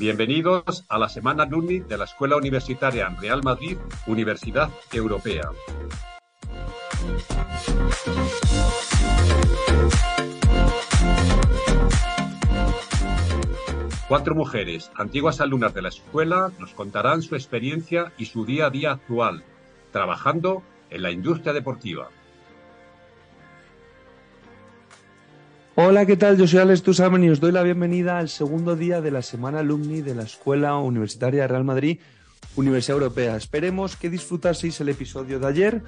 Bienvenidos a la Semana Luni de la Escuela Universitaria Real Madrid, Universidad Europea. Cuatro mujeres, antiguas alumnas de la escuela, nos contarán su experiencia y su día a día actual, trabajando en la industria deportiva. Hola, ¿qué tal? Yo soy Alex Tusamen y os doy la bienvenida al segundo día de la Semana Alumni de la Escuela Universitaria Real Madrid, Universidad Europea. Esperemos que disfrutaseis el episodio de ayer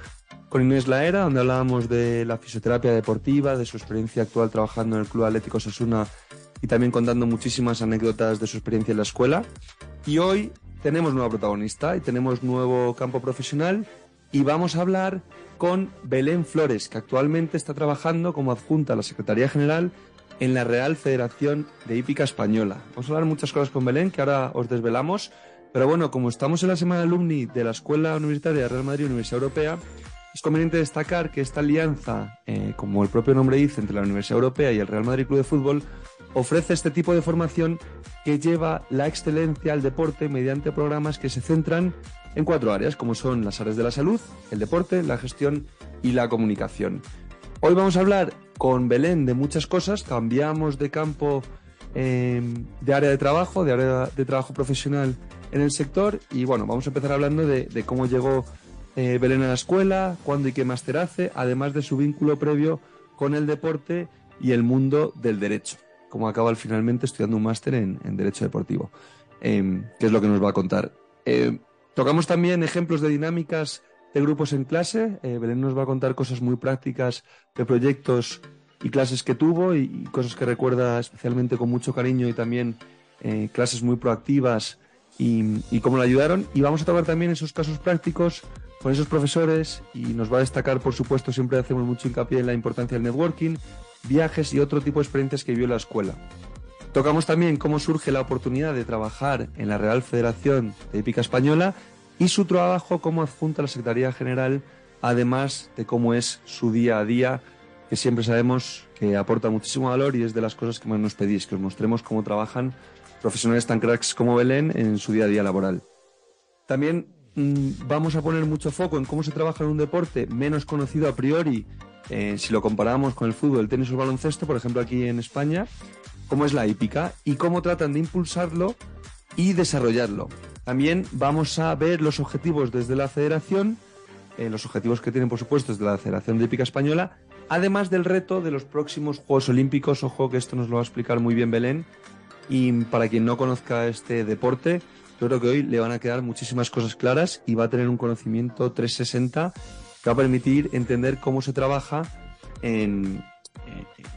con Inés Laera, donde hablábamos de la fisioterapia deportiva, de su experiencia actual trabajando en el Club Atlético Sasuna y también contando muchísimas anécdotas de su experiencia en la escuela. Y hoy tenemos nueva protagonista y tenemos nuevo campo profesional y vamos a hablar con Belén Flores, que actualmente está trabajando como adjunta a la Secretaría General en la Real Federación de Hípica Española. Vamos a hablar muchas cosas con Belén que ahora os desvelamos, pero bueno, como estamos en la semana alumni de la Escuela Universitaria de Real Madrid Universidad Europea, es conveniente destacar que esta alianza, eh, como el propio nombre dice, entre la Universidad Europea y el Real Madrid Club de Fútbol, ofrece este tipo de formación que lleva la excelencia al deporte mediante programas que se centran en cuatro áreas, como son las áreas de la salud, el deporte, la gestión y la comunicación. Hoy vamos a hablar con Belén de muchas cosas, cambiamos de campo eh, de área de trabajo, de área de trabajo profesional en el sector y bueno, vamos a empezar hablando de, cómo llegó eh, Belén a la escuela, cuándo y qué máster hace, además de su vínculo previo con el deporte y el mundo del derecho, como acaba finalmente estudiando un máster en, Derecho Deportivo, eh, que es lo que nos va a contar. Tocamos también ejemplos de dinámicas de grupos en clase. Eh, Belén nos va a contar cosas muy prácticas de proyectos y clases que tuvo y, cosas que recuerda especialmente con mucho cariño y también eh, clases muy proactivas y, cómo la ayudaron. Y vamos a tocar también esos casos prácticos con esos profesores y nos va a destacar, por supuesto, siempre hacemos mucho hincapié en la importancia del networking, viajes y otro tipo de experiencias que vivió la escuela. Tocamos también cómo surge la oportunidad de trabajar en la Real Federación de Hípica Española y su trabajo como adjunta a la Secretaría General, además de cómo es su día a día, que siempre sabemos que aporta muchísimo valor y es de las cosas que más nos pedís, que os mostremos cómo trabajan profesionales tan cracks como Belén en su día a día laboral. También mmm, vamos a poner mucho foco en cómo se trabaja en un deporte menos conocido a priori, eh, si lo comparamos con el fútbol, el tenis o el baloncesto, por ejemplo aquí en España, cómo es la hípica y cómo tratan de impulsarlo y desarrollarlo. También vamos a ver los objetivos desde la federación, eh, los objetivos que tienen por supuesto desde la Federación de Hípica Española, además del reto de los próximos Juegos Olímpicos, ojo que esto nos lo va a explicar muy bien Belén, y para quien no conozca este deporte, yo creo que hoy le van a quedar muchísimas cosas claras y va a tener un conocimiento 360 que va a permitir entender cómo se trabaja en,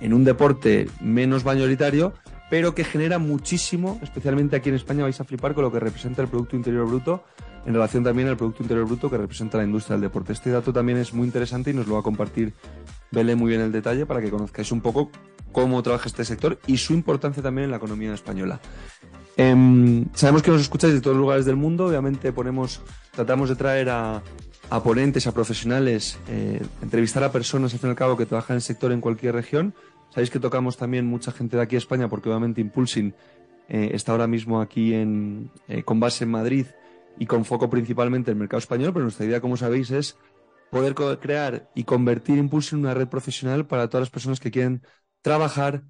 en un deporte menos mayoritario, pero que genera muchísimo, especialmente aquí en España vais a flipar con lo que representa el Producto Interior Bruto en relación también al Producto Interior Bruto que representa la industria del deporte. Este dato también es muy interesante y nos lo va a compartir Belén muy bien el detalle para que conozcáis un poco cómo trabaja este sector y su importancia también en la economía española. Eh, sabemos que nos escucháis de todos los lugares del mundo, obviamente ponemos, tratamos de traer a, a ponentes, a profesionales, eh, entrevistar a personas al fin y al cabo que trabajan en el sector en cualquier región. Sabéis que tocamos también mucha gente de aquí a España porque obviamente Impulsing eh, está ahora mismo aquí en, eh, con base en Madrid y con foco principalmente en el mercado español, pero nuestra idea, como sabéis, es poder crear y convertir Impulsing en una red profesional para todas las personas que quieren trabajar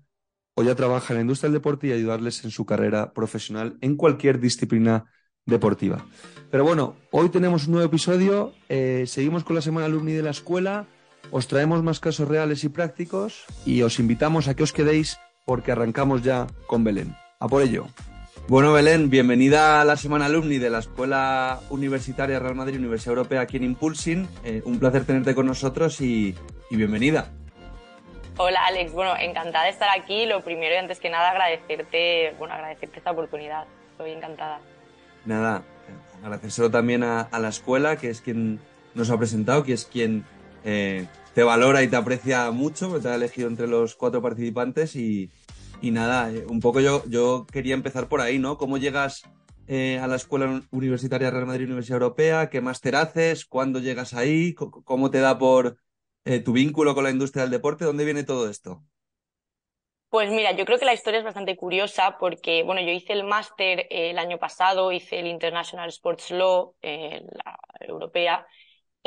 o ya trabajan en la industria del deporte y ayudarles en su carrera profesional en cualquier disciplina deportiva. Pero bueno, hoy tenemos un nuevo episodio, eh, seguimos con la semana alumni de la escuela, os traemos más casos reales y prácticos y os invitamos a que os quedéis porque arrancamos ya con Belén. A por ello. Bueno, Belén, bienvenida a la Semana Alumni de la Escuela Universitaria Real Madrid Universidad Europea aquí en Impulsing. Eh, un placer tenerte con nosotros y, bienvenida. Hola Alex, bueno, encantada de estar aquí. Lo primero y antes que nada agradecerte, bueno, agradecerte esta oportunidad. Estoy encantada. Nada, agradecérselo también a, la escuela, que es quien nos ha presentado, que es quien eh, te valora y te aprecia mucho, porque te ha elegido entre los cuatro participantes y, nada, eh, un poco yo, yo quería empezar por ahí, ¿no? ¿Cómo llegas eh, a la Escuela Universitaria Real Madrid Universidad Europea? ¿Qué máster haces? ¿Cuándo llegas ahí? ¿Cómo te da por tu vínculo con la industria del deporte? ¿Dónde viene todo esto? Pues mira, yo creo que la historia es bastante curiosa porque, bueno, yo hice el máster el año pasado, hice el International Sports Law, la europea,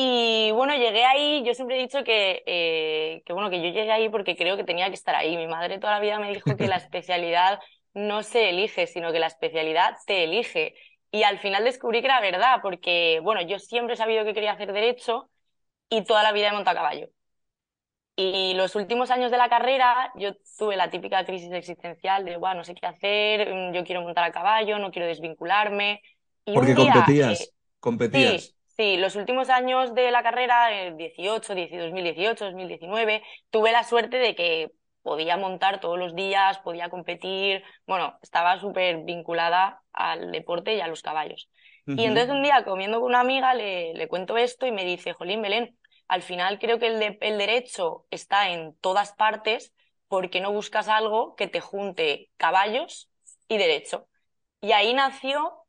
y bueno, llegué ahí, yo siempre he dicho que, eh, que, bueno, que yo llegué ahí porque creo que tenía que estar ahí. Mi madre toda la vida me dijo que la especialidad no se elige, sino que la especialidad te elige. Y al final descubrí que era verdad, porque, bueno, yo siempre he sabido que quería hacer derecho y toda la vida he montado a caballo. Y los últimos años de la carrera yo tuve la típica crisis existencial de, bueno, no sé qué hacer, mm, yo quiero montar a caballo, no quiero desvincularme. Y porque competías, eh, competías. Sí, los últimos años de la carrera, 18, 2018, 2019, tuve la suerte de que podía montar todos los días, podía competir, bueno, estaba súper vinculada al deporte y a los caballos. Y entonces un día comiendo con una amiga le, le, cuento esto y me dice, Jolín Belén, al final creo que el, el derecho está en todas partes, porque no buscas algo que te junte caballos y derecho? Y ahí nació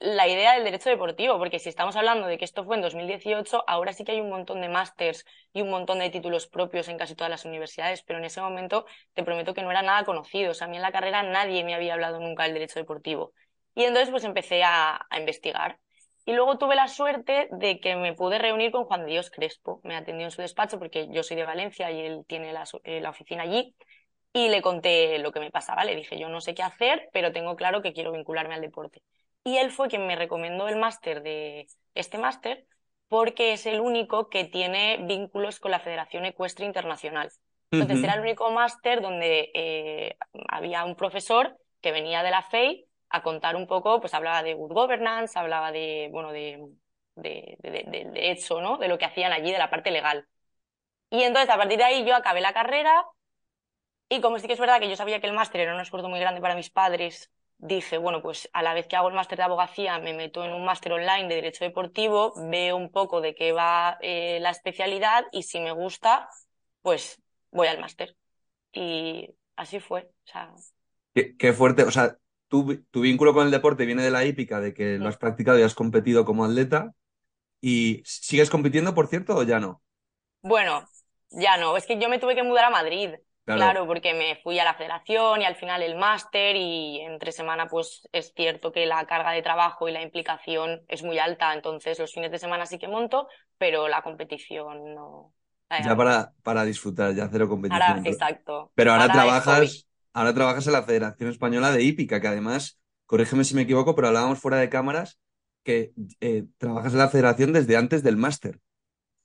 la idea del derecho deportivo, porque si estamos hablando de que esto fue en 2018, ahora sí que hay un montón de másters y un montón de títulos propios en casi todas las universidades, pero en ese momento te prometo que no era nada conocido. O sea, a mí en la carrera nadie me había hablado nunca del derecho deportivo. Y entonces pues empecé a, investigar. Y luego tuve la suerte de que me pude reunir con Juan Dios Crespo. Me atendió en su despacho porque yo soy de Valencia y él tiene la, eh, la oficina allí. Y le conté lo que me pasaba. Le dije, yo no sé qué hacer, pero tengo claro que quiero vincularme al deporte y él fue quien me recomendó el máster de este máster porque es el único que tiene vínculos con la Federación Ecuestre Internacional. Entonces era el único máster donde eh, había un profesor que venía de la FEI a contar un poco, pues hablaba de good governance, hablaba de, bueno, de, de, de, derecho, ¿no? De lo que hacían allí, de la parte legal. Y entonces a partir de ahí yo acabé la carrera y como sí que es verdad que yo sabía que el máster era un esfuerzo muy grande para mis padres dije, bueno, pues a la vez que hago el máster de abogacía, me meto en un máster online de Derecho Deportivo, veo un poco de qué va eh, la especialidad y si me gusta, pues voy al máster. Y así fue. O sea... qué, fuerte. O sea, tu, tu, vínculo con el deporte viene de la hípica, de que lo has practicado y has competido como atleta. ¿Y sigues compitiendo, por cierto, o ya no? Bueno, ya no. Es que yo me tuve que mudar a Madrid. Claro. porque me fui a la federación y al final el máster y entre semana pues es cierto que la carga de trabajo y la implicación es muy alta, entonces los fines de semana sí que monto, pero la competición no. Ya para, para disfrutar, ya cero competición. Ahora, exacto. Pero ahora trabajas, ahora trabajas en la Federación Española de Hípica, que además, corrígeme si me equivoco, pero hablábamos fuera de cámaras que eh, trabajas en la federación desde antes del máster.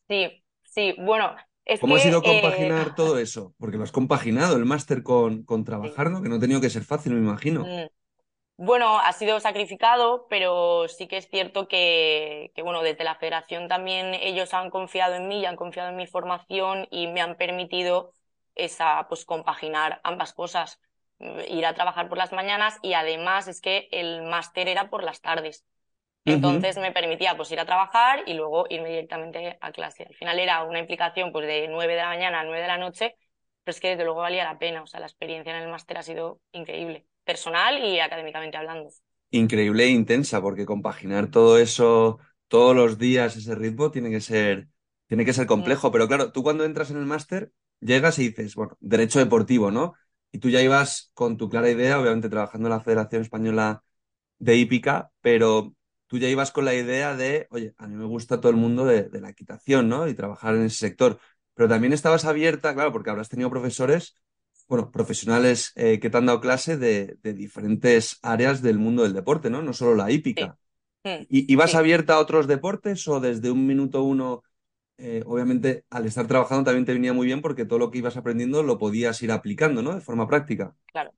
Sí, sí, bueno, ¿Cómo ha sido compaginar eh, todo eso? Porque lo has compaginado, el máster con, con trabajar, ¿no? Que no ha tenido que ser fácil, me imagino. Mm. Bueno, ha sido sacrificado, pero sí que es cierto que, que, bueno, desde la federación también ellos han confiado en mí y han confiado en mi formación y me han permitido esa, pues, compaginar ambas cosas. Ir a trabajar por las mañanas y además es que el máster era por las tardes. Entonces me permitía pues ir a trabajar y luego irme directamente a clase. Al final era una implicación pues de 9 de la mañana a 9 de la noche, pero es que desde luego valía la pena. O sea, la experiencia en el máster ha sido increíble, personal y académicamente hablando. Increíble e intensa, porque compaginar todo eso todos los días, ese ritmo, tiene que ser, tiene que ser complejo. Pero claro, tú cuando entras en el máster, llegas y dices, bueno, derecho deportivo, ¿no? Y tú ya ibas con tu clara idea, obviamente trabajando en la Federación Española de Hípica, pero tú ya ibas con la idea de, oye, a mí me gusta todo el mundo de, la equitación, ¿no? Y trabajar en ese sector. Pero también estabas abierta, claro, porque habrás tenido profesores, bueno, profesionales eh, que te han dado clase de, diferentes áreas del mundo del deporte, ¿no? No solo la hípica. Mm, ¿Y ibas abierta a otros deportes o desde un minuto uno, eh, obviamente, al estar trabajando también te venía muy bien porque todo lo que ibas aprendiendo lo podías ir aplicando, ¿no? De forma práctica. Claro.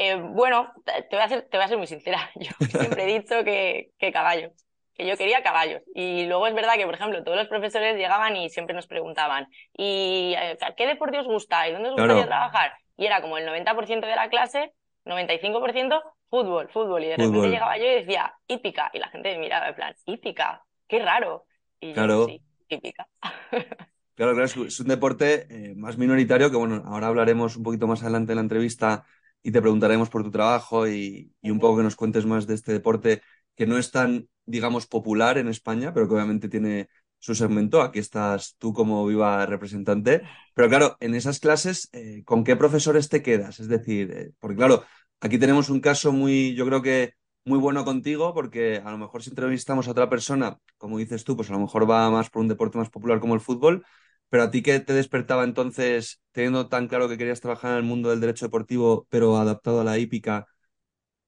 Eh, bueno, te voy, a ser, te voy a ser muy sincera. Yo siempre he dicho que, que caballos, que yo quería caballos. Y luego es verdad que, por ejemplo, todos los profesores llegaban y siempre nos preguntaban, ¿y eh, qué deporte os gusta? ¿Y dónde os gustaría trabajar? Y era como el 90% de la clase, 95% fútbol, fútbol. Y de repente llegaba yo y decía, hípica. Y la gente me miraba en plan, hípica, qué raro. Y yo, sí, hípica. Claro, claro, es un deporte eh, más minoritario que, bueno, ahora hablaremos un poquito más adelante en la entrevista y te preguntaremos por tu trabajo y, un poco que nos cuentes más de este deporte que no es tan, digamos, popular en España, pero que obviamente tiene su segmento. Aquí estás tú como viva representante. Pero claro, en esas clases, eh, ¿con qué profesores te quedas? Es decir, eh, porque claro, aquí tenemos un caso muy, yo creo que muy bueno contigo, porque a lo mejor si entrevistamos a otra persona, como dices tú, pues a lo mejor va más por un deporte más popular como el fútbol, pero a ti qué te despertaba entonces, teniendo tan claro que querías trabajar en el mundo del derecho deportivo, pero adaptado a la hípica,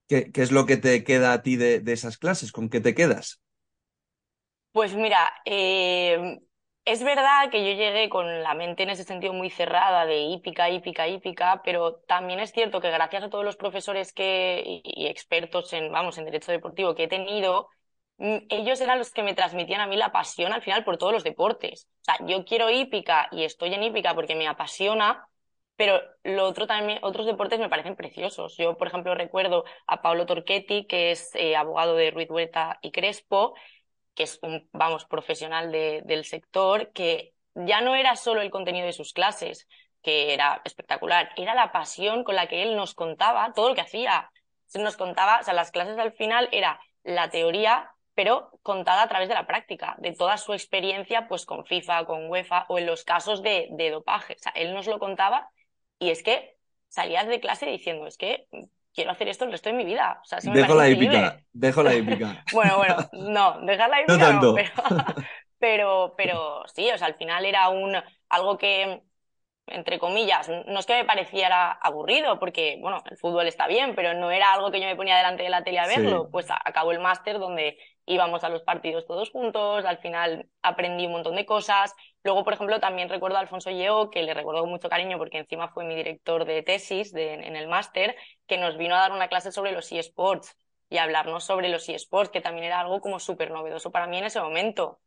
¿qué, qué es lo que te queda a ti de, esas clases? ¿Con qué te quedas? Pues mira, eh, es verdad que yo llegué con la mente en ese sentido muy cerrada de hípica, hípica, hípica, pero también es cierto que gracias a todos los profesores que, y expertos en, vamos, en derecho deportivo que he tenido, ellos eran los que me transmitían a mí la pasión al final por todos los deportes. O sea, yo quiero hípica y estoy en hípica porque me apasiona, pero lo otro también, otros deportes me parecen preciosos. Yo, por ejemplo, recuerdo a Pablo Torquetti, que es eh, abogado de Ruiz Huerta y Crespo, que es un, vamos, profesional del sector, que ya no era solo el contenido de sus clases, que era espectacular, era la pasión con la que él nos contaba todo lo que hacía. Nos contaba, o sea, las clases al final era la teoría pero contada a través de la práctica, de toda su experiencia pues con FIFA, con UEFA o en los casos de, de dopaje. O sea, él nos lo contaba y es que salías de clase diciendo, es que quiero hacer esto el resto de mi vida. O sea, dejo la hípica, dejo la hípica. bueno, bueno, no, dejar la hípica no, pero, pero, sí, o sea, al final era un algo que entre comillas, no es que me pareciera aburrido, porque, bueno, el fútbol está bien, pero no era algo que yo me ponía delante de la tele a verlo. Pues acabó el máster donde íbamos a los partidos todos juntos, al final aprendí un montón de cosas. Luego, por ejemplo, también recuerdo a Alfonso Yeo, que le recuerdo mucho cariño porque encima fue mi director de tesis en el máster, que nos vino a dar una clase sobre los eSports y hablarnos sobre los eSports, que también era algo como súper novedoso para mí en ese momento.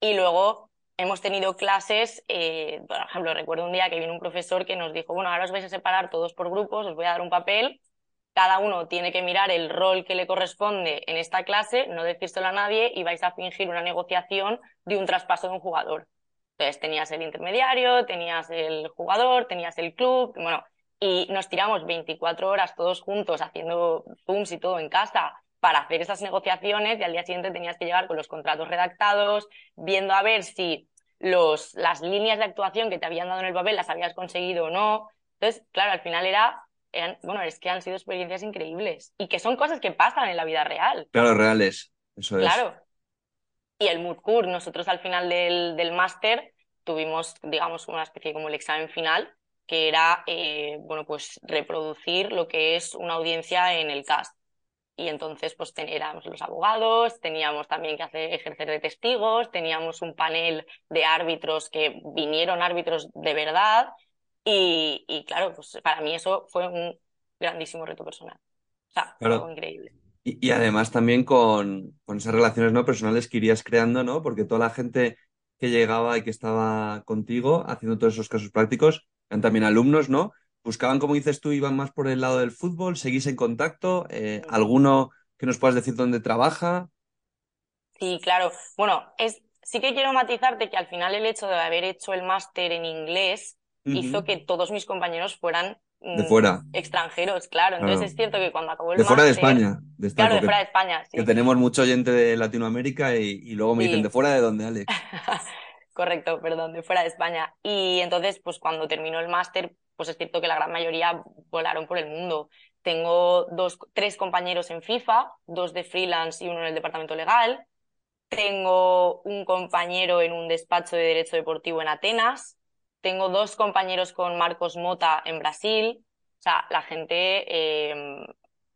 Y luego hemos tenido clases, eh, por ejemplo, recuerdo un día que vino un profesor que nos dijo, bueno, ahora os vais a separar todos por grupos, os voy a dar un papel, cada uno tiene que mirar el rol que le corresponde en esta clase, no decírselo a nadie y vais a fingir una negociación de un traspaso de un jugador. Entonces tenías el intermediario, tenías el jugador, tenías el club, bueno, y nos tiramos 24 horas todos juntos haciendo Zooms y todo en casa para hacer esas negociaciones y al día siguiente tenías que llegar con los contratos redactados, viendo a ver si los, las líneas de actuación que te habían dado en el papel las habías conseguido o no. Entonces, claro, al final era, bueno, es que han sido experiencias increíbles y que son cosas que pasan en la vida real. Claro, reales, eso es. Claro. Y el MUDCUR, nosotros al final del, del máster tuvimos, digamos, una especie como el examen final, que era, eh, bueno, pues reproducir lo que es una audiencia en el cast y entonces pues teníamos los abogados, teníamos también que hacer, ejercer de testigos, teníamos un panel de árbitros que vinieron árbitros de verdad y, y claro, pues para mí eso fue un grandísimo reto personal. O sea, algo increíble. Y, y, además también con, con esas relaciones ¿no? personales que irías creando, ¿no? Porque toda la gente que llegaba y que estaba contigo haciendo todos esos casos prácticos eran también alumnos, ¿no? buscaban, como dices tú, iban más por el lado del fútbol, seguís en contacto, eh, ¿alguno que nos puedas decir dónde trabaja? Sí, claro. Bueno, es, sí que quiero matizarte que al final el hecho de haber hecho el máster en inglés hizo que todos mis compañeros fueran de fuera. Mm, extranjeros, claro. Entonces es cierto que cuando acabó el De fuera de España. De claro, de fuera de España, Que tenemos mucho oyente de Latinoamérica y, luego me dicen, ¿de fuera de dónde, Alex? Correcto, perdón, de fuera de España. Y entonces, pues cuando terminó el máster, pues es cierto que la gran mayoría volaron por el mundo. Tengo dos, tres compañeros en FIFA, dos de freelance y uno en el departamento legal. Tengo un compañero en un despacho de derecho deportivo en Atenas. Tengo dos compañeros con Marcos Mota en Brasil. O sea, la gente em,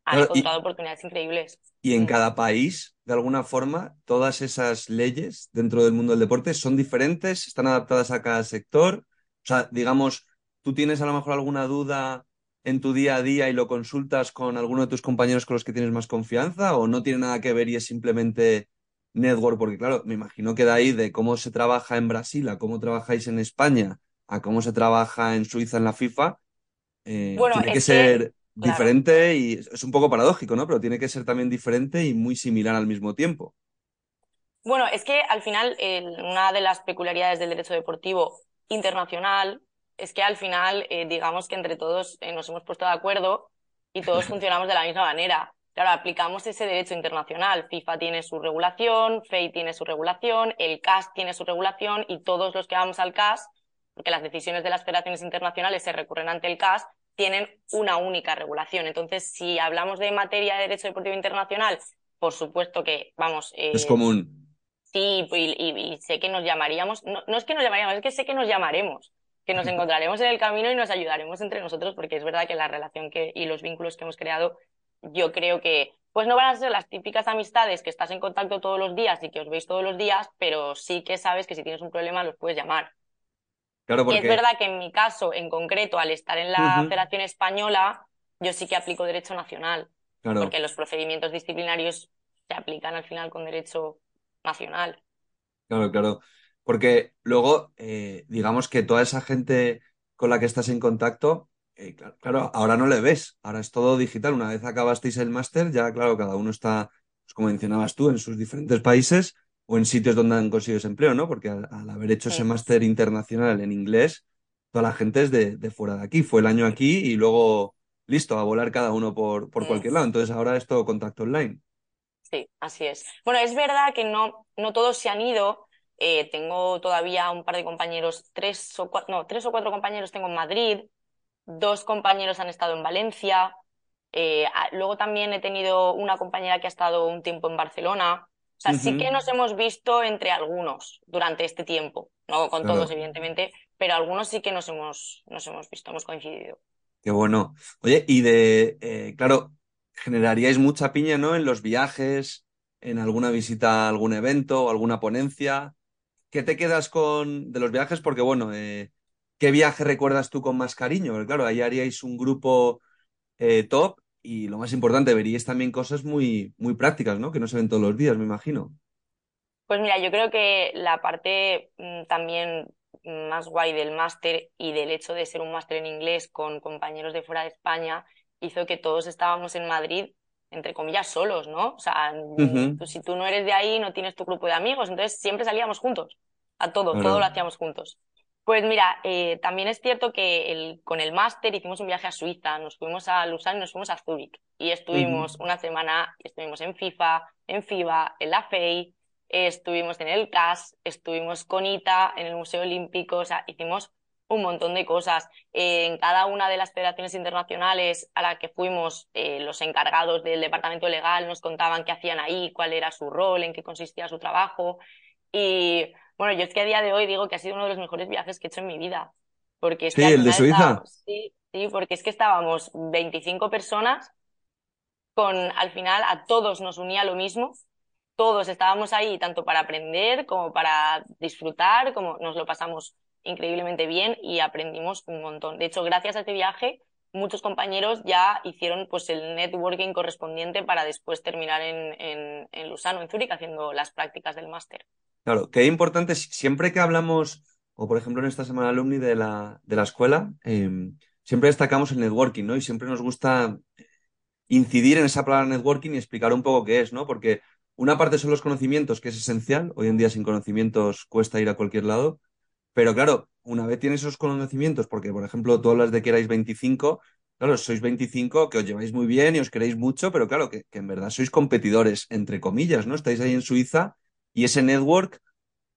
ha encontrado oportunidades increíbles. Y en cada país, de alguna forma, todas esas leyes dentro del mundo del deporte son diferentes, están adaptadas a cada sector. O sea, digamos, ¿Tú tienes a lo mejor alguna duda en tu día a día y lo consultas con alguno de tus compañeros con los que tienes más confianza o no tiene nada que ver y es simplemente network? Porque claro, me imagino que de ahí de cómo se trabaja en Brasil a cómo trabajáis en España a cómo se trabaja en Suiza en la FIFA, eh, Bueno, tiene que ser claro. diferente y es un poco paradójico, ¿no? Pero tiene que ser también diferente y muy similar al mismo tiempo. Bueno, es que al final una de las peculiaridades del derecho deportivo internacional es que al final, eh, digamos que entre todos eh, nos hemos puesto de acuerdo y todos funcionamos de la misma manera. Claro, aplicamos ese derecho internacional. FIFA tiene su regulación, FEI tiene su regulación, el CAS tiene su regulación y todos los que vamos al CAS, porque las decisiones de las federaciones internacionales se recurren ante el CAS, tienen una única regulación. Entonces, si hablamos de materia de derecho deportivo internacional, por supuesto que, vamos, Es eh, común. Sí, y, y- y sé que nos llamaríamos, no, no es que nos llamaríamos, es que sé que nos llamaremos, que nos encontraremos en el camino y nos ayudaremos entre nosotros, porque es verdad que la relación que, y los vínculos que hemos creado, yo creo que, pues no van a ser las típicas amistades que estás en contacto todos los días y que os veis todos los días, pero sí que sabes que si tienes un problema los puedes llamar. Claro, Y es verdad que en mi caso, en concreto, al estar en la. Federación Española, yo sí que aplico derecho nacional, claro, porque los procedimientos disciplinarios se aplican al final con derecho nacional. claro, claro. Porque luego, eh, digamos que toda esa gente con la que estás en contacto, eh, claro, claro, ahora no le ves, ahora es todo digital. Una vez acabasteis el máster, ya claro, cada uno está, pues, como mencionabas tú, en sus diferentes países o en sitios donde han conseguido ese empleo, ¿no? Porque al, al haber hecho ese máster internacional en inglés, toda la gente es de, de fuera de aquí. Fue el año aquí y luego, listo, a volar cada uno por, por cualquier lado. Entonces ahora es todo contacto online. Sí, así es. Bueno, es verdad que no, no todos se han ido. Eh, tengo todavía un par de compañeros, tres o cuatro, no, tres o cuatro compañeros tengo en Madrid, dos compañeros han estado en Valencia. eh, luego también he tenido una compañera que ha estado un tiempo en Barcelona. O sea, sí que nos hemos visto entre algunos durante este tiempo. No con Claro. todos, evidentemente, pero algunos sí que nos hemos, nos hemos visto, hemos coincidido. Qué bueno. Oye, y de, eh, claro, generaríais mucha piña, ¿no? En los viajes, en alguna visita a algún evento o alguna ponencia. ¿Qué te quedas con de los viajes? Porque, bueno, eh, ¿qué viaje recuerdas tú con más cariño? Porque, claro, ahí haríais un grupo eh, top y lo más importante, veríais también cosas muy, muy prácticas, ¿no? Que no se ven todos los días, me imagino. Pues mira, yo creo que la parte mm, también más guay del máster y del hecho de ser un máster en inglés con compañeros de fuera de España hizo que todos estábamos en Madrid, entre comillas, solos, ¿no? O sea, mm, tú- si tú no eres de ahí, no tienes tu grupo de amigos, entonces siempre salíamos juntos, a todo, Claro. todo lo hacíamos juntos. Pues mira, eh, también es cierto que el, con el máster hicimos un viaje a Suiza, nos fuimos a Lausanne y nos fuimos a Zúrich y estuvimos una semana, estuvimos en FIFA, en FIBA, en la FEI, eh, estuvimos en el CAS, estuvimos con ITA, en el Museo Olímpico, o sea, hicimos un montón de cosas. Eh, en cada una de las federaciones internacionales a la que fuimos, eh, los encargados del departamento legal nos contaban qué hacían ahí, cuál era su rol, en qué consistía su trabajo. Y bueno, yo es que a día de hoy digo que ha sido uno de los mejores viajes que he hecho en mi vida. Porque es Sí, que el de Suiza. estábamos- sí, sí, porque es que estábamos 25 personas con, al final, a todos nos unía lo mismo. Todos estábamos ahí tanto para aprender como para disfrutar, como nos lo pasamos increíblemente bien y aprendimos un montón. De hecho, gracias a este viaje, muchos compañeros ya hicieron pues el networking correspondiente para después terminar en, en, en Lugano, en Zúrich, haciendo las prácticas del máster. Claro, qué importante, si- siempre que hablamos, o por ejemplo en esta semana alumni de la, de la escuela, eh, siempre destacamos el networking, ¿no? Y siempre nos gusta incidir en esa palabra networking y explicar un poco qué es, ¿no? Porque una parte son los conocimientos, que es esencial, hoy en día sin conocimientos cuesta ir a cualquier lado, pero claro, una vez tienes esos conocimientos, porque por ejemplo tú hablas de que erais 25, claro, sois 25 que os lleváis muy bien y os queréis mucho, pero claro, que, que en verdad sois competidores, entre comillas, ¿no? Estáis ahí en Suiza y ese network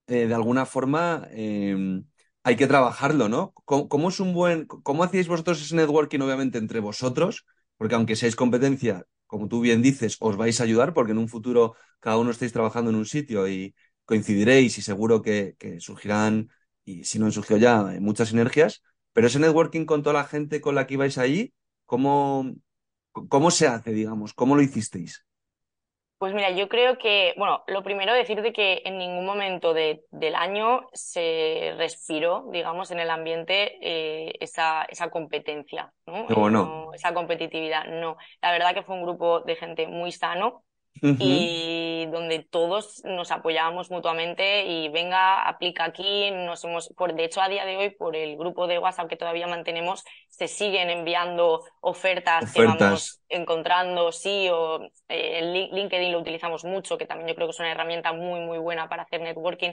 eh, de alguna forma eh, hay que trabajarlo, ¿no? ¿Cómo, es un buen, cómo hacíais vosotros ese networking, obviamente, entre vosotros? Porque aunque seáis competencia, como tú bien dices, os vais a ayudar, porque en un futuro cada uno estáis trabajando en un sitio y coincidiréis y seguro que, surgirán, y si no han surgido ya, muchas sinergias. Pero ese networking con toda la gente con la que ibais allí, ¿cómo, cómo se hace, digamos? ¿Cómo lo hicisteis? Pues mira, yo creo que, bueno, lo primero decirte que en ningún momento de, del año se respiró, digamos, en el ambiente eh, esa, esa competencia, ¿no? Bueno. no, esa competitividad, no. La verdad que fue un grupo de gente muy sano Y donde todos nos apoyábamos mutuamente y venga, aplica aquí, nos hemos, por, de hecho a día de hoy por el grupo de WhatsApp que todavía mantenemos, se siguen enviando ofertas, que vamos encontrando, sí, o eh, el Lin- LinkedIn lo utilizamos mucho, que también yo creo que es una herramienta muy, muy buena para hacer networking.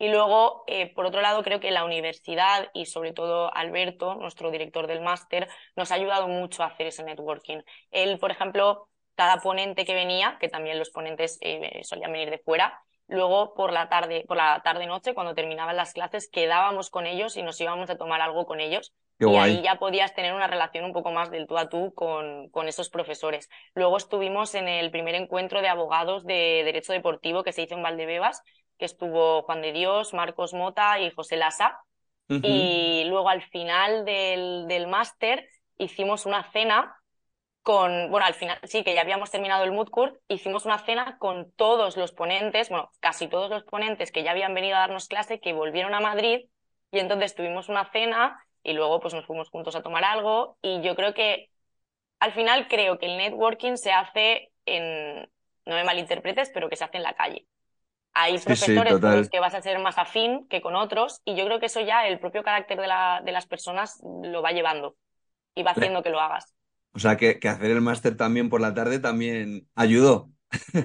Y luego, eh, por otro lado, creo que la universidad y sobre todo Alberto, nuestro director del máster, nos ha ayudado mucho a hacer ese networking. Él, por ejemplo, cada ponente que venía, que también los ponentes eh, solían venir de fuera, luego por la tarde, por la tarde noche, cuando terminaban las clases, quedábamos con ellos y nos íbamos a tomar algo con ellos. Qué y guay. ahí ya podías tener una relación un poco más del tú a tú con, con esos profesores. Luego estuvimos en el primer encuentro de abogados de Derecho Deportivo que se hizo en Valdebebas, que estuvo Juan de Dios, Marcos Mota y José Lasa. Y luego al final del, del máster hicimos una cena con, bueno, al final sí que ya habíamos terminado el mood court, hicimos una cena con todos los ponentes, bueno, casi todos los ponentes que ya habían venido a darnos clase, que volvieron a Madrid y entonces tuvimos una cena y luego pues nos fuimos juntos a tomar algo. Y yo creo que al final creo que el networking se hace en, no me malinterpretes, pero que se hace en la calle. Hay Sí, sí, profesores con los que vas a ser más afín que con otros y yo creo que eso ya el propio carácter de, la, de las personas lo va llevando y va haciendo que lo hagas, O sea, que, que hacer el máster también por la tarde también ayudó.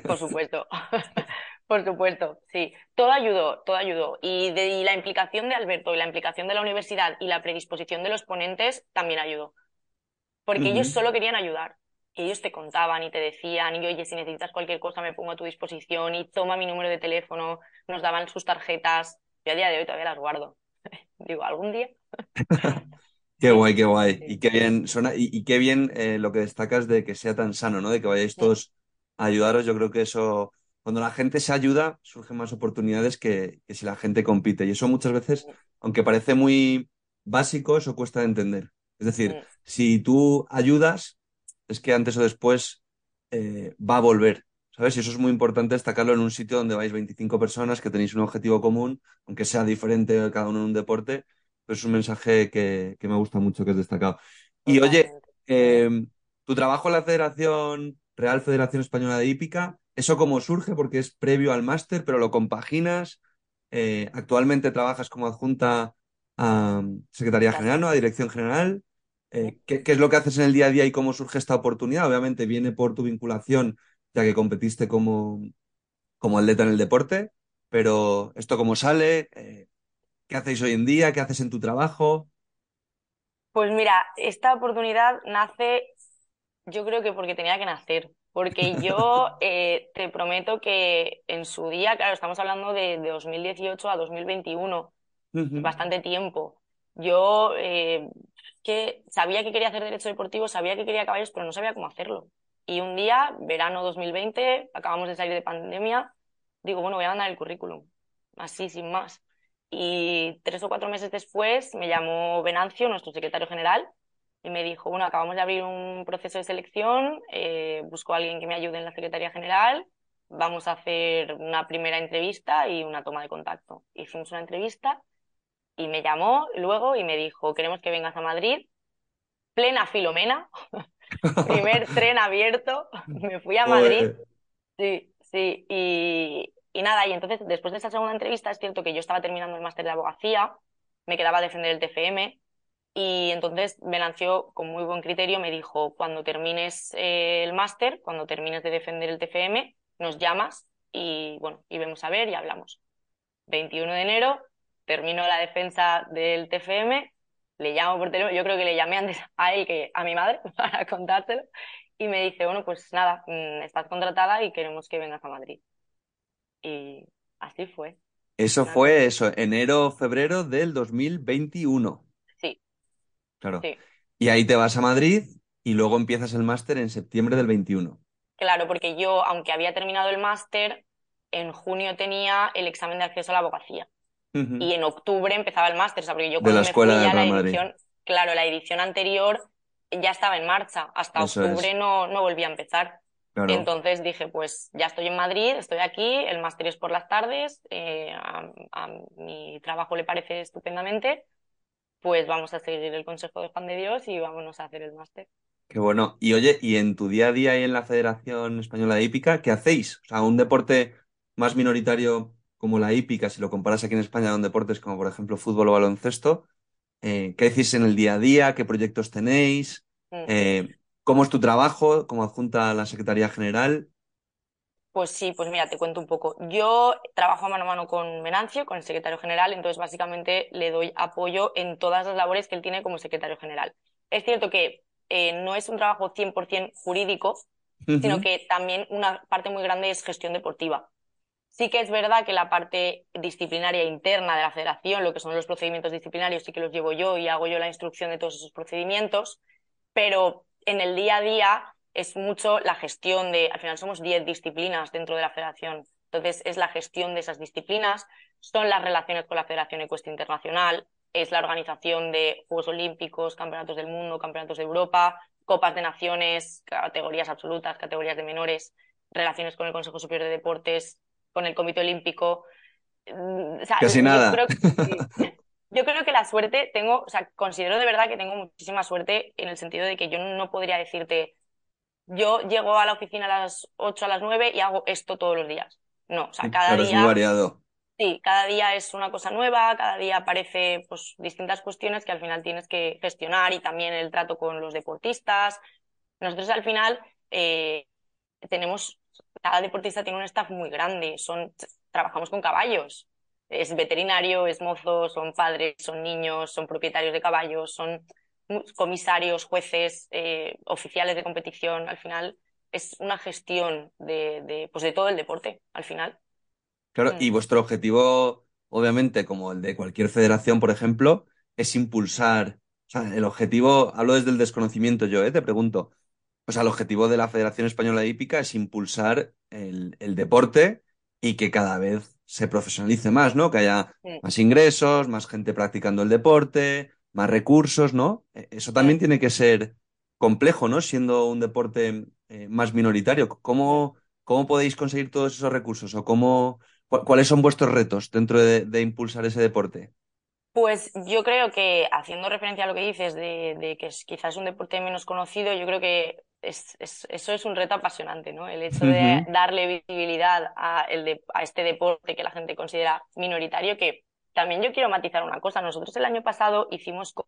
por supuesto. Por supuesto, sí. Todo ayudó, todo ayudó. Y, de, y la implicación de Alberto y la implicación de la universidad y la predisposición de los ponentes también ayudó. Porque ellos solo querían ayudar. Ellos te contaban y te decían, y oye, si necesitas cualquier cosa me pongo a tu disposición y toma mi número de teléfono, nos daban sus tarjetas. Yo a día de hoy todavía las guardo. Digo, algún día. Qué guay, qué guay. Y qué bien, suena, y, y qué bien eh, lo que destacas de que sea tan sano, ¿no? De que vayáis Sí. todos a ayudaros. Yo creo que eso, cuando la gente se ayuda, surgen más oportunidades que, que si la gente compite. Y eso muchas veces, aunque parece muy básico, eso cuesta de entender. Es decir, Mm, si tú ayudas, es que antes o después eh, va a volver, ¿sabes? Y eso es muy importante destacarlo en un sitio donde vais 25 personas, que tenéis un objetivo común, aunque sea diferente cada uno en un deporte, pero es un mensaje que, que me gusta mucho, que es destacado. Y oye, totalmente. eh, tu trabajo en la Federación, Real Federación Española de Hípica, ¿eso cómo surge? Porque es previo al máster, pero lo compaginas. Eh, actualmente trabajas como adjunta a Secretaría General, ¿no? A Dirección General. Eh, ¿qué, qué es lo que haces en el día a día y cómo surge esta oportunidad? Obviamente viene por tu vinculación, ya que competiste como, como atleta en el deporte, pero ¿esto cómo sale? Eh, ¿qué hacéis hoy en día? ¿Qué haces en tu trabajo? Pues mira, esta oportunidad nace, yo creo que porque tenía que nacer, porque yo eh, te prometo que en su día, claro, estamos hablando de, de 2018 a 2021, Ujú. bastante tiempo. Yo eh, que sabía que quería hacer derecho deportivo, sabía que quería caballos, pero no sabía cómo hacerlo. Y un día, verano 2020, acabamos de salir de pandemia, digo, bueno, voy a mandar el currículum, así, sin más. Y tres o cuatro meses después me llamó Venancio, nuestro secretario general, y me dijo, bueno, acabamos de abrir un proceso de selección, eh, busco a alguien que me ayude en la Secretaría General, vamos a hacer una primera entrevista y una toma de contacto. Hicimos una entrevista y me llamó luego y me dijo, queremos que vengas a Madrid, plena Filomena, primer tren abierto, me fui a Madrid. Joder. Sí, sí, y, y nada, y entonces después de esa segunda entrevista es cierto que yo estaba terminando el máster de abogacía, me quedaba a defender el TFM y entonces Venancio con muy buen criterio me dijo, cuando termines eh, el máster, cuando termines de defender el TFM, nos llamas y bueno, y vemos a ver y hablamos. 21 de enero, termino la defensa del TFM, le llamo por teléfono, yo creo que le llamé antes a él que a mi madre para contárselo y me dice, bueno, pues nada, mm, estás contratada y queremos que vengas a Madrid. Y así fue, Eso fue eso, enero, febrero del 2021. sí, Claro. sí. Y ahí te vas a Madrid y luego empiezas el máster en septiembre del 21. Claro, porque yo, aunque había terminado el máster, en junio tenía el examen de acceso a la abogacía. Y en octubre empezaba el máster, o sea, porque yo De cuando la me Escuela fui del ya la Madrid. edición, claro, la edición anterior ya estaba en marcha, hasta Eso es. octubre no, no volví a empezar. Claro. Entonces dije, pues ya estoy en Madrid, estoy aquí, el máster es por las tardes, eh, a, a mi trabajo le parece estupendamente, pues vamos a seguir el consejo de Juan de Dios y vámonos a hacer el máster. Qué bueno. Y oye, ¿y en tu día a día y en la Federación Española de Hípica, qué hacéis? O sea, un deporte más minoritario como la hípica, si lo comparas aquí en España con deportes como por ejemplo fútbol o baloncesto, eh, ¿qué hacéis en el día a día? ¿Qué proyectos tenéis? Mm. Eh, ¿cómo es tu trabajo como adjunta a la Secretaría General? Pues sí, pues mira, te cuento un poco. Yo trabajo mano a mano con Venancio, con el secretario general, entonces básicamente le doy apoyo en todas las labores que él tiene como secretario general. Es cierto que eh, no es un trabajo 100% jurídico, sino que también una parte muy grande es gestión deportiva. Sí que es verdad que la parte disciplinaria interna de la federación, lo que son los procedimientos disciplinarios, sí que los llevo yo y hago yo la instrucción de todos esos procedimientos, pero en el día a día es mucho la gestión de, al final somos 10 disciplinas dentro de la federación, entonces es la gestión de esas disciplinas, son las relaciones con la Federación Ecuestre Internacional, es la organización de Juegos Olímpicos, Campeonatos del Mundo, Campeonatos de Europa, Copas de Naciones, categorías absolutas, categorías de menores, relaciones con el Consejo Superior de Deportes, con el Comité Olímpico. Mm, o sea, Casi nada. creo que, sí. Yo creo que la suerte tengo, o sea, considero de verdad que tengo muchísima suerte en el sentido de que yo no podría decirte, yo llego a la oficina a las 8, a las 9 y hago esto todos los días. No, o sea, cada Claro, es muy día, variado. sí, cada día es una cosa nueva, cada día aparece pues distintas cuestiones que al final tienes que gestionar y también el trato con los deportistas. Nosotros al final eh, tenemos, cada deportista tiene un staff muy grande, son, trabajamos con caballos. Es veterinario, es mozo, son padres, son niños, son propietarios de caballos, son comisarios, jueces, eh, oficiales de competición. Al final es una gestión de, de, pues de todo el deporte, al final. Claro, Mm. y vuestro objetivo, obviamente, como el de cualquier federación, por ejemplo, es impulsar. O sea, el objetivo, hablo desde el desconocimiento yo, ¿eh? Te pregunto. O sea, el objetivo de la Federación Española de Hípica es impulsar el, el deporte y que cada vez se profesionalice más, ¿no? Que haya más ingresos, más gente practicando el deporte, más recursos, ¿no? E- Eso también tiene que ser complejo, ¿no? Siendo un deporte eh, más minoritario. ¿Cómo, cómo podéis conseguir todos esos recursos? ¿O cómo, cu- cuáles son vuestros retos dentro de, de impulsar ese deporte? Pues yo creo que, haciendo referencia a lo que dices de, de que es quizás un deporte menos conocido, yo creo que es, es- eso es un reto apasionante, ¿no? El hecho de Ujú. darle visibilidad a, el de- a este deporte que la gente considera minoritario, que también yo quiero matizar una cosa. Nosotros el año pasado hicimos con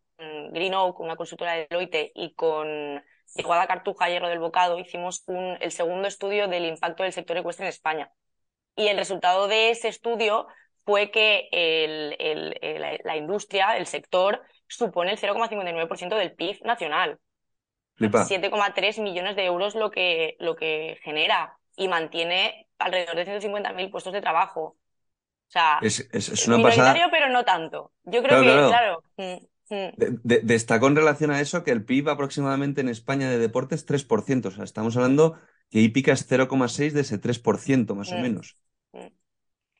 Green Oak, una consultora de Deloitte, y con Iguada Cartuja, Hierro del Bocado, hicimos un, el segundo estudio del impacto del sector ecuestre en España. Y el resultado de ese estudio fue que el- el- el- la industria, el sector, supone el 0,59% del PIB nacional. Flipa. 7,3 millones de euros lo que, lo que genera y mantiene alrededor de 150.000 puestos de trabajo. O sea, Es, es- es una pasada. pero no tanto. Yo creo Claro, que, claro. claro, mm, mm, De- de- destacó en relación a eso que el PIB aproximadamente en España de deporte es 3%. O sea, estamos hablando que hípica es 0,6 de ese 3%, más o Mm. menos.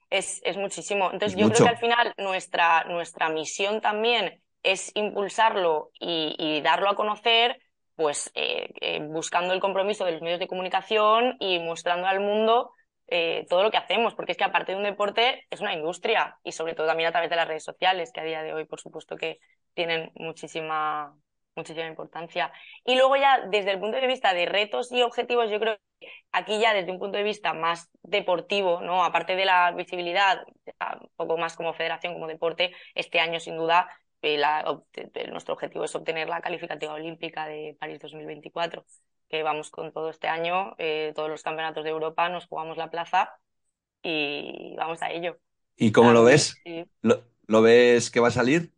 es, es muchísimo. Entonces, Es yo mucho. creo que al final nuestra, nuestra misión también es impulsarlo y, y darlo a conocer, pues eh, eh, buscando el compromiso de los medios de comunicación y mostrando al mundo eh, todo lo que hacemos, porque es que aparte de un deporte es una industria y sobre todo también a través de las redes sociales, que a día de hoy, por supuesto, que tienen muchísima, muchísima importancia. Y luego ya desde el punto de vista de retos y objetivos, yo creo que aquí ya desde un punto de vista más deportivo, ¿no? Aparte de la visibilidad, un poco más como federación, como deporte, este año sin duda la- nuestro objetivo es obtener la calificativa olímpica de París 2024, que vamos con todo este año, eh, todos los campeonatos de Europa, nos jugamos la plaza y vamos a ello. ¿Y cómo lo ves? sí. ¿Lo, lo ves que va a salir?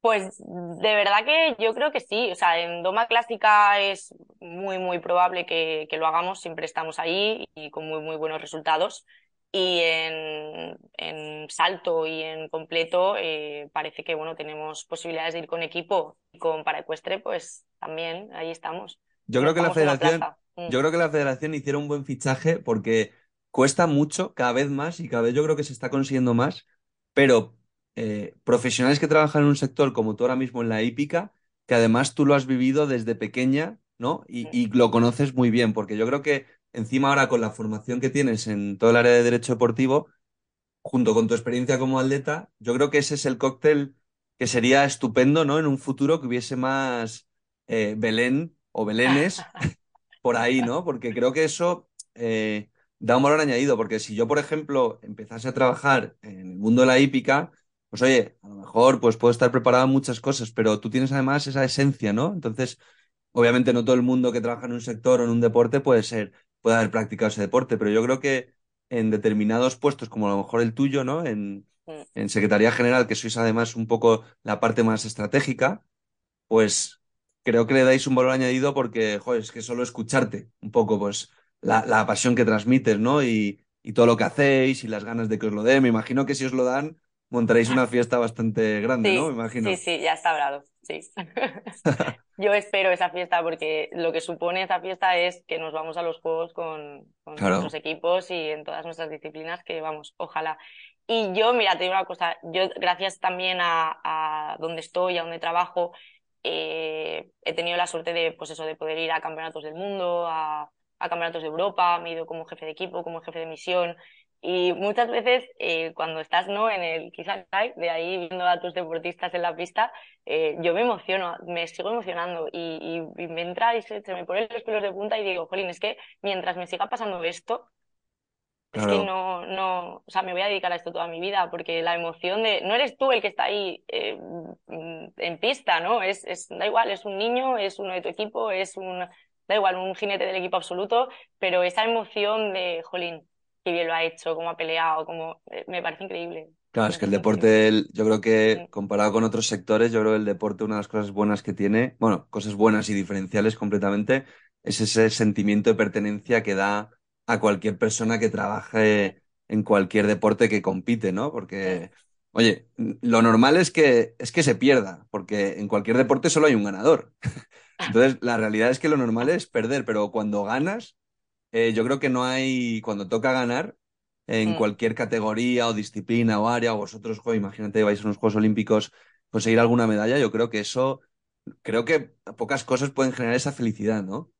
Pues de verdad que yo creo que sí. O sea, en Doma Clásica es muy, muy probable que, que lo hagamos. Siempre estamos ahí y con muy, muy buenos resultados. Y en, en salto y en completo eh, parece que bueno, tenemos posibilidades de ir con equipo y con paraecuestre, pues también ahí estamos. Yo Nos creo que la federación, plaza. Mm. yo creo que la federación hicieron un buen fichaje porque cuesta mucho, cada vez más, y cada vez yo creo que se está consiguiendo más, pero eh, profesionales que trabajan en un sector como tú ahora mismo en la hípica, que además tú lo has vivido desde pequeña, ¿no? Y, y lo conoces muy bien, porque yo creo que encima ahora con la formación que tienes en todo el área de derecho deportivo, junto con tu experiencia como atleta, yo creo que ese es el cóctel que sería estupendo, ¿no? En un futuro que hubiese más eh, Belén o Belénes por ahí, ¿no? Porque creo que eso eh, da un valor añadido, porque si yo, por ejemplo, empezase a trabajar en el mundo de la hípica, pues oye, a lo mejor pues puedo estar preparado en muchas cosas, pero tú tienes además esa esencia, ¿no? Entonces, obviamente no todo el mundo que trabaja en un sector o en un deporte puede ser, puede haber practicado ese deporte, pero yo creo que en determinados puestos, como a lo mejor el tuyo, ¿no? En, en Secretaría General, que sois además un poco la parte más estratégica, pues creo que le dais un valor añadido porque, joder, es que solo escucharte un poco, pues, la, la pasión que transmites, ¿no? Y, y, todo lo que hacéis y las ganas de que os lo den. Me imagino que si os lo dan, montaréis una fiesta bastante grande, ¿no? Me imagino. Sí, sí, ya está hablado, sí. Yo espero esa fiesta porque lo que supone esa fiesta es que nos vamos a los juegos con, con nuestros equipos y en todas nuestras disciplinas, que vamos, ojalá. Y yo, mira, te digo una cosa, yo gracias también a, a donde estoy, a donde trabajo, eh, he tenido la suerte de, pues eso, de poder ir a campeonatos del mundo, a, a, campeonatos de Europa, me he ido como jefe de equipo, como jefe de misión. Y muchas veces eh, cuando estás ¿no? en el quizás de ahí viendo a tus deportistas en la pista, eh, yo me emociono, me sigo emocionando y, y, me entra y se, se, me ponen los pelos de punta y digo, Jolín, es que mientras me siga pasando esto, es que no, no, o sea, me voy a dedicar a esto toda mi vida, porque la emoción de, no eres tú el que está ahí eh, mm, en pista, ¿no? Es, es, da igual, es un niño, es uno de tu equipo, es un, da igual, un jinete del equipo absoluto, pero esa emoción de, jolín, qué bien lo ha hecho, cómo ha peleado, cómo, eh, me parece increíble. Claro, es que el deporte, yo creo que comparado con otros sectores, yo creo que el deporte, una de las cosas buenas que tiene, bueno, cosas buenas y diferenciales completamente, es ese sentimiento de pertenencia que da a cualquier persona que trabaje en cualquier deporte que compite, ¿no? Porque, oye, lo normal es que, es que se pierda, porque en cualquier deporte solo hay un ganador. Entonces, la realidad es que lo normal es perder, pero cuando ganas, eh, yo creo que no hay, cuando toca ganar, en mm. cualquier categoría o disciplina o área, o vosotros, imagínate, vais a unos Juegos Olímpicos, conseguir alguna medalla, yo creo que eso, creo que pocas cosas pueden generar esa felicidad, ¿no?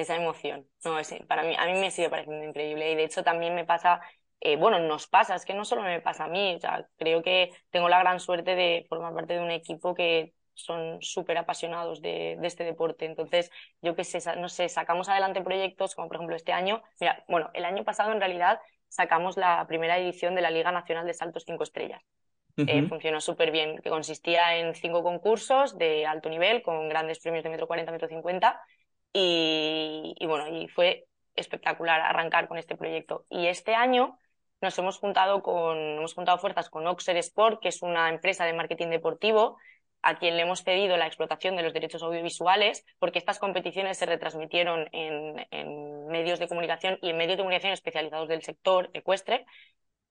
esa emoción. No, ese, para mí, a mí me sigue pareciendo increíble y de hecho también me pasa, eh, bueno, nos pasa, es que no solo me pasa a mí, o sea, creo que tengo la gran suerte de formar parte de un equipo que son súper apasionados de, de, este deporte. Entonces, yo qué sé, no sé, sacamos adelante proyectos como por ejemplo este año. Mira, bueno, el año pasado en realidad sacamos la primera edición de la Liga Nacional de Saltos 5 Estrellas. eh, funcionó súper bien, que consistía en cinco concursos de alto nivel con grandes premios de metro 40, metro 50 y, bueno, y fue espectacular arrancar con este proyecto. Y este año nos hemos juntado con, hemos juntado fuerzas con Oxer Sport, que es una empresa de marketing deportivo, a quien le hemos pedido la explotación de los derechos audiovisuales, porque estas competiciones se retransmitieron en, en medios de comunicación y en medios de comunicación especializados del sector ecuestre.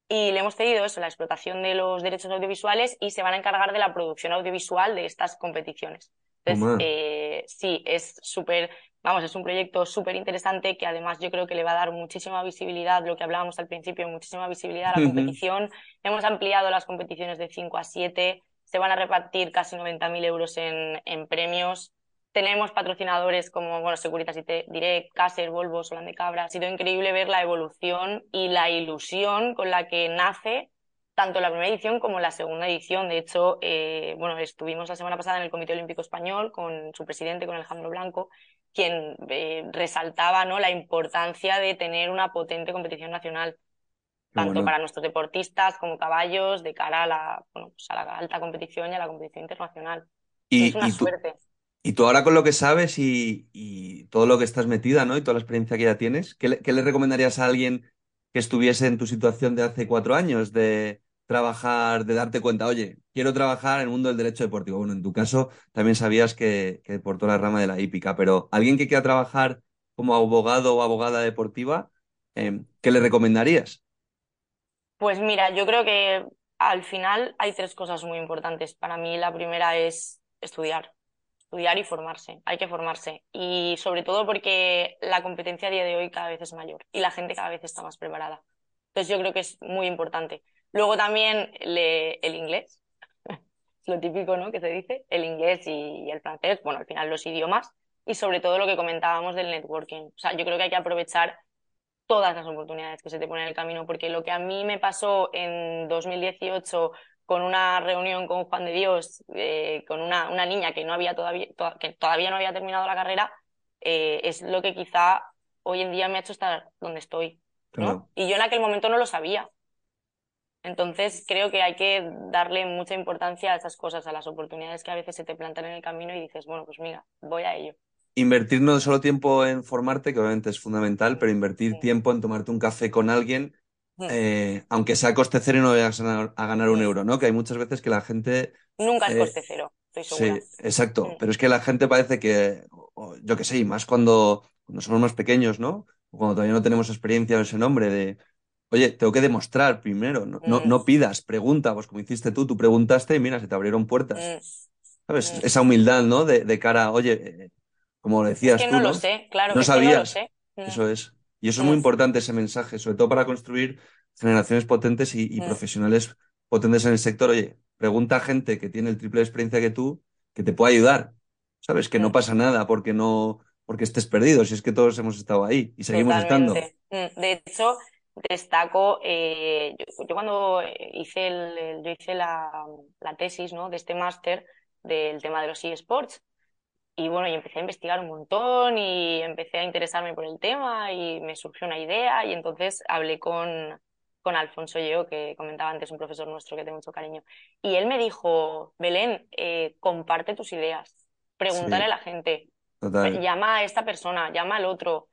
Y le hemos pedido eso, la explotación de los derechos audiovisuales y se van a encargar de la producción audiovisual de estas competiciones. Entonces, eh, sí, es súper vamos, es un proyecto súper interesante que además yo creo que le va a dar muchísima visibilidad, lo que hablábamos al principio, muchísima visibilidad a la competición. Hemos ampliado las competiciones de 5 a 7, se van a repartir casi 90.000 euros en, premios. Tenemos patrocinadores como, bueno, Securitas Direct, Caser, Volvo, Solán de Cabra. Ha sido increíble ver la evolución y la ilusión con la que nace tanto la primera edición como la segunda edición. De hecho, eh, bueno, estuvimos la semana pasada en el Comité Olímpico Español con su presidente, con Alejandro Blanco, quien eh, resaltaba ¿no? la importancia de tener una potente competición nacional, tanto para nuestros deportistas como caballos, de cara a la, bueno, pues a la alta competición y a la competición internacional. Y, es una suerte. y tú ahora con lo que sabes y, y, todo lo que estás metida, ¿no? Y toda la experiencia que ya tienes, ¿qué le, qué le recomendarías a alguien que estuviese en tu situación de hace cuatro años, de trabajar, de darte cuenta, oye, quiero trabajar en el mundo del derecho deportivo. Bueno, en tu caso también sabías que, que por toda la rama de la hípica, pero alguien que quiera trabajar como abogado o abogada deportiva, eh, ¿qué le recomendarías? Pues mira, yo creo que al final hay tres cosas muy importantes. Para mí la primera es estudiar, estudiar y formarse. Hay que formarse. Y sobre todo porque la competencia a día de hoy cada vez es mayor y la gente cada vez está más preparada. Entonces yo creo que es muy importante. Luego también el inglés, lo típico, ¿no? Que se dice, el inglés y, el francés, bueno, al final los idiomas, y sobre todo lo que comentábamos del networking. O sea, yo creo que hay que aprovechar todas las oportunidades que se te ponen en el camino, porque lo que a mí me pasó en 2018 con una reunión con Juan de Dios, eh, con una, una, niña que, no había todavía, que todavía no había terminado la carrera, eh, es lo que quizá hoy en día me ha hecho estar donde estoy. ¿no? Y yo en aquel momento no lo sabía. Entonces creo que hay que darle mucha importancia a esas cosas, a las oportunidades que a veces se te plantan en el camino y dices, bueno, pues mira, voy a ello. Invertir no solo tiempo en formarte, que obviamente es fundamental, pero invertir tiempo en tomarte un café con alguien eh, aunque sea coste cero y no vayas a ganar, un euro, ¿no? Que hay muchas veces que la gente... Nunca es eh, coste cero, estoy segura. Sí, exacto. Pero es que la gente parece que, yo qué sé, y más cuando, somos más pequeños, ¿no? cuando todavía no tenemos experiencia o ese nombre de, oye, tengo que demostrar primero, no, no, mm. pidas, pregunta, pues como hiciste tú, tú preguntaste y mira, se te abrieron puertas. Mm. ¿Sabes? Mm. Esa humildad, ¿no? De, cara, oye, eh, como decías es que no lo sé, claro. No sabías. no lo sé. Eso es. Y eso es muy importante, ese mensaje, sobre todo para construir generaciones potentes y, profesionales potentes en el sector. Oye, pregunta a gente que tiene el triple de experiencia que tú, que te pueda ayudar. Sabes que no pasa nada porque no, porque estés perdido, si es que todos hemos estado ahí y seguimos estando. Mm, de hecho, destaco, eh, yo, cuando hice, el, yo hice la, la tesis ¿no? de este máster del tema de los eSports, y bueno, y empecé a investigar un montón y empecé a interesarme por el tema y me surgió una idea y entonces hablé con, con Alfonso yo, que comentaba antes, un profesor nuestro que tengo mucho cariño. Y él me dijo, Belén, eh, comparte tus ideas, pregúntale a la gente, llama a esta persona, llama al otro.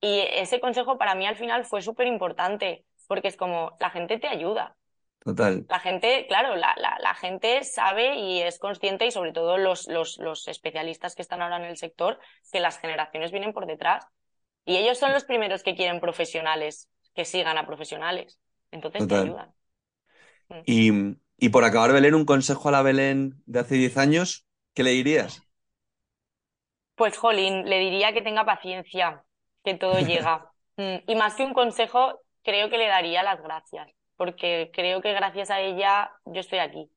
Y ese consejo para mí al final fue súper importante, porque es como, la gente te ayuda. Total. La gente, claro, la, la, gente sabe y es consciente, y sobre todo los, los, los, especialistas que están ahora en el sector, que las generaciones vienen por detrás. Y ellos son los primeros que quieren profesionales, que sigan a profesionales. Entonces te ayudan. Mm. Y, y por acabar, Belén, un consejo a la Belén de hace 10 años, ¿qué le dirías? Pues, Jolín, le diría que tenga paciencia, que todo llega. Mm, y más que un consejo, creo que le daría las gracias porque creo que gracias a ella yo estoy aquí.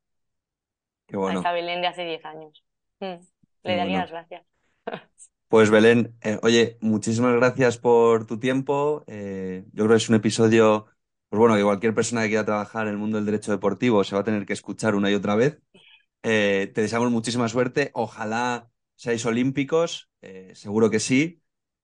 Qué bueno. A esta Belén de hace 10 años. Mm, le daría las gracias. Pues Belén, eh, oye, muchísimas gracias por tu tiempo. Eh, yo creo que es un episodio, pues bueno, que cualquier persona que quiera trabajar en el mundo del derecho deportivo se va a tener que escuchar una y otra vez. Eh, te deseamos muchísima suerte. Ojalá seáis olímpicos, seguro que sí.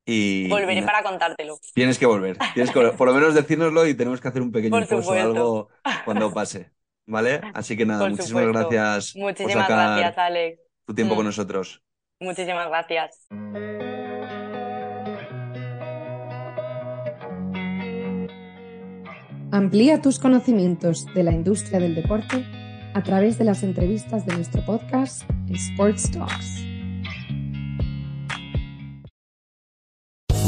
Volveré para contártelo. Tienes que volver. Tienes que por lo menos decírnoslo y tenemos que hacer un pequeño esfuerzo o algo cuando pase. ¿Vale? Así que nada, muchísimas gracias. Muchísimas gracias, Alex. Tu tiempo con mm. nosotros. Muchísimas gracias. Amplía tus conocimientos de la industria del deporte a través de las entrevistas de nuestro podcast Sports Talks.